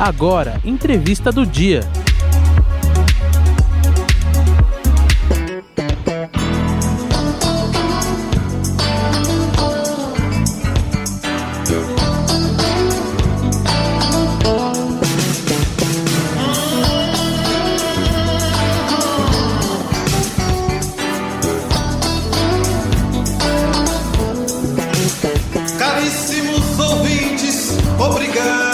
Agora, entrevista do dia. Caríssimos ouvintes, obrigado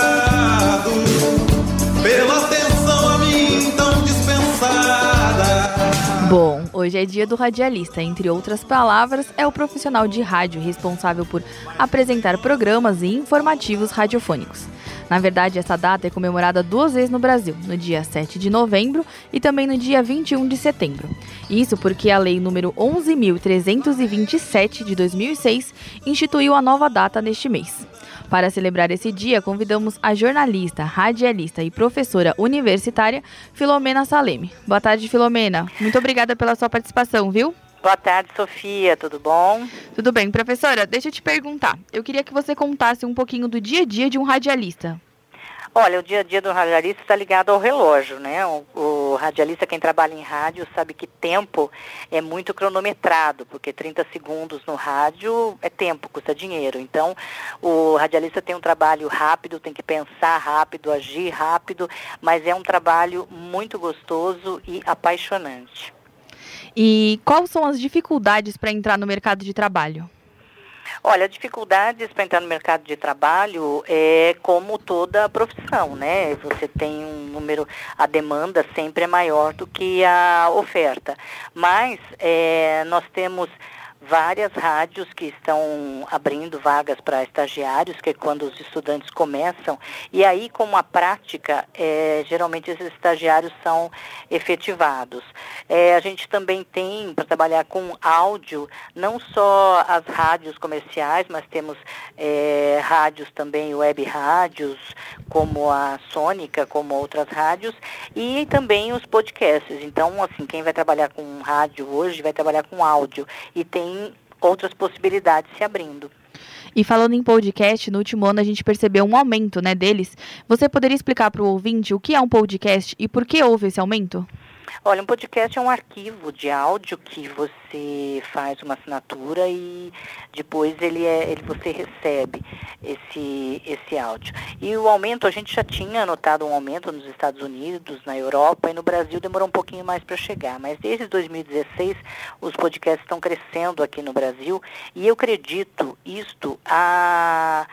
Bom, hoje é dia do radialista. Entre outras palavras, é o profissional de rádio responsável por apresentar programas e informativos radiofônicos. Na verdade, essa data é comemorada duas vezes no Brasil, no dia 7 de novembro e também no dia 21 de setembro. Isso porque a Lei número 11.327 de 2006 instituiu a nova data neste mês. Para celebrar esse dia, convidamos a jornalista, radialista e professora universitária Filomena Saleme. Boa tarde, Filomena. Muito obrigada pela sua participação, viu? Boa tarde, Sofia, tudo bom? Tudo bem, professora? Deixa eu te perguntar. Eu queria que você contasse um pouquinho do dia a dia de um radialista. Olha, o dia a dia do radialista está ligado ao relógio, né? O, o, radialista, quem trabalha em rádio, sabe que tempo é muito cronometrado, porque 30 segundos no rádio é tempo, custa dinheiro. Então, o radialista tem um trabalho rápido, tem que pensar rápido, agir rápido, mas é um trabalho muito gostoso e apaixonante. E quais são as dificuldades para entrar no mercado de trabalho? Olha, dificuldades para entrar no mercado de trabalho é como toda profissão, né? Você tem um número, a demanda sempre é maior do que a oferta. Mas é, nós temos várias rádios que estão abrindo vagas para estagiários, que é quando os estudantes começam. E aí, com a prática, é, geralmente esses estagiários são efetivados. É, a gente também tem, para trabalhar com áudio, não só as rádios comerciais, mas temos é, rádios também, web rádios, como a Sônica, como outras rádios, e também os podcasts. Então, assim, quem vai trabalhar com rádio hoje vai trabalhar com áudio. E tem outras possibilidades se abrindo. E falando em podcast, no último ano a gente percebeu um aumento né, deles. Você poderia explicar para o ouvinte o que é um podcast e por que houve esse aumento? Olha, um podcast é um arquivo de áudio que você faz uma assinatura e depois ele é, ele, você recebe esse, esse áudio. E o aumento, a gente já tinha notado um aumento nos Estados Unidos, na Europa e no Brasil demorou um pouquinho mais para chegar. Mas desde 2016 os podcasts estão crescendo aqui no Brasil e eu acredito isto a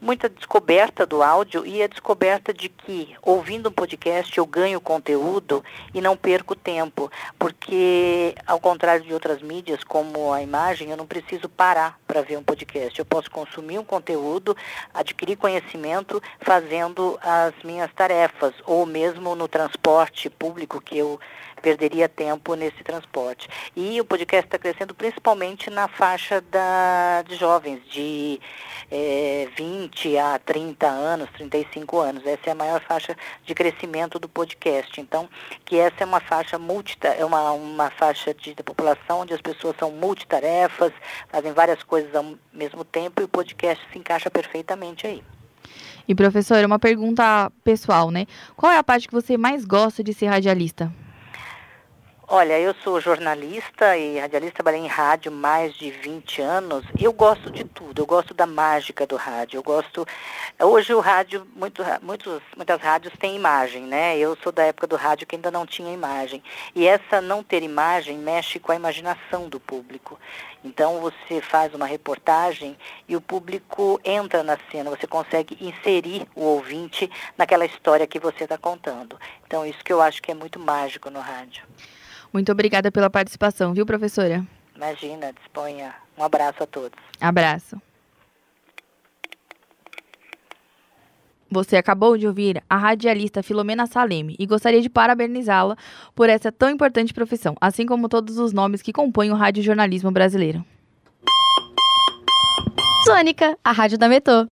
muita descoberta do áudio e a descoberta de que, ouvindo um podcast, eu ganho conteúdo e não perco tempo. Porque, ao contrário de outras mídias, como a imagem, eu não preciso parar para ver um podcast. Eu posso consumir um conteúdo, adquirir conhecimento fazendo as minhas tarefas, ou mesmo no transporte público que eu perderia tempo nesse transporte. E o podcast está crescendo principalmente na faixa da, de jovens, de é, 20 a 30 anos, 35 anos. Essa é a maior faixa de crescimento do podcast. Então, que essa é uma faixa multita, é uma, uma faixa de, da população onde as pessoas são multitarefas, fazem várias coisas ao mesmo tempo e o podcast se encaixa perfeitamente aí. E professora, uma pergunta pessoal, né? Qual é a parte que você mais gosta de ser radialista? Olha, eu sou jornalista e radialista, trabalhei em rádio mais de 20 anos. Eu gosto de tudo, eu gosto da mágica do rádio. Eu gosto. Hoje o rádio, muito, muitos, muitas rádios têm imagem, né? Eu sou da época do rádio que ainda não tinha imagem. E essa não ter imagem mexe com a imaginação do público. Então você faz uma reportagem e o público entra na cena, você consegue inserir o ouvinte naquela história que você está contando. Então isso que eu acho que é muito mágico no rádio. Muito obrigada pela participação, viu, professora? Imagina, disponha. Um abraço a todos. Abraço. Você acabou de ouvir a radialista Filomena Saleme e gostaria de parabenizá-la por essa tão importante profissão, assim como todos os nomes que compõem o radiojornalismo brasileiro. Sônica, a rádio da Metô.